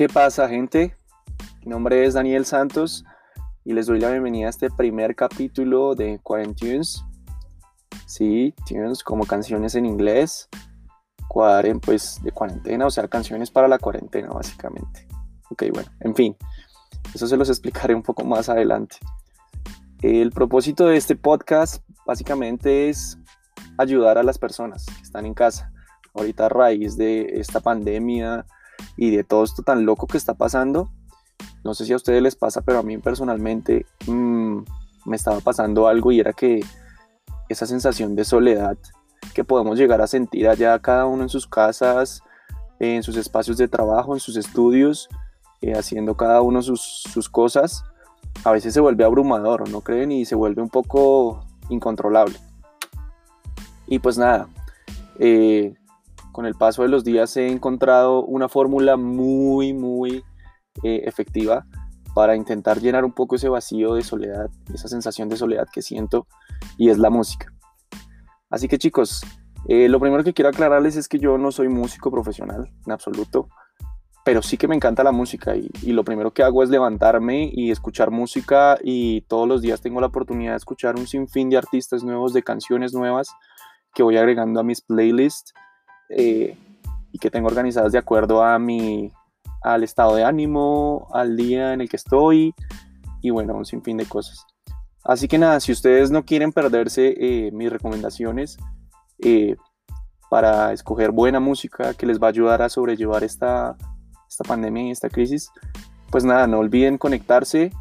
¿Qué pasa, gente? Mi nombre es Daniel Santos y les doy la bienvenida a este primer capítulo de Quarantunes. Sí, tunes como canciones en inglés. Cuaren, pues de cuarentena, o sea, canciones para la cuarentena, básicamente. Ok, bueno, en fin, eso se los explicaré un poco más adelante. El propósito de este podcast básicamente es ayudar a las personas que están en casa. Ahorita a raíz de esta pandemia y de todo esto tan loco que está pasando, no sé si a ustedes les pasa, pero a mí personalmente mm, me estaba pasando algo y era que esa sensación de soledad que podemos llegar a sentir allá cada uno en sus casas, en sus espacios de trabajo, en sus estudios, eh, haciendo cada uno sus, sus cosas, a veces se vuelve abrumador, ¿no creen? Y se vuelve un poco incontrolable. Y pues nada, eh, con el paso de los días he encontrado una fórmula muy, muy eh, efectiva para intentar llenar un poco ese vacío de soledad, esa sensación de soledad que siento, y es la música. Así que chicos, eh, lo primero que quiero aclararles es que yo no soy músico profesional en absoluto, pero sí que me encanta la música y, y, lo primero que hago es levantarme y escuchar música y todos los días tengo la oportunidad de escuchar un sinfín de artistas nuevos, de canciones nuevas que voy agregando a mis playlists eh, y que tengo organizadas de acuerdo a mi, al estado de ánimo, al día en el que estoy y bueno, un sinfín de cosas. Así que nada, si ustedes no quieren perderse eh, mis recomendaciones eh, para escoger buena música que les va a ayudar a sobrellevar esta, esta pandemia y esta crisis, pues nada, no olviden conectarse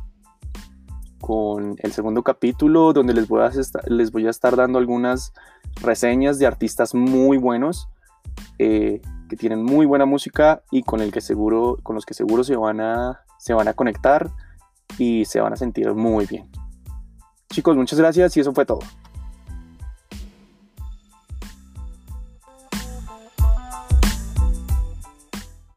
con el segundo capítulo donde les voy a, les voy a estar dando algunas reseñas de artistas muy buenos eh, que tienen muy buena música y con, el que seguro, con los que seguro se van, a, se van a conectar y se van a sentir muy bien. Chicos, muchas gracias y eso fue todo.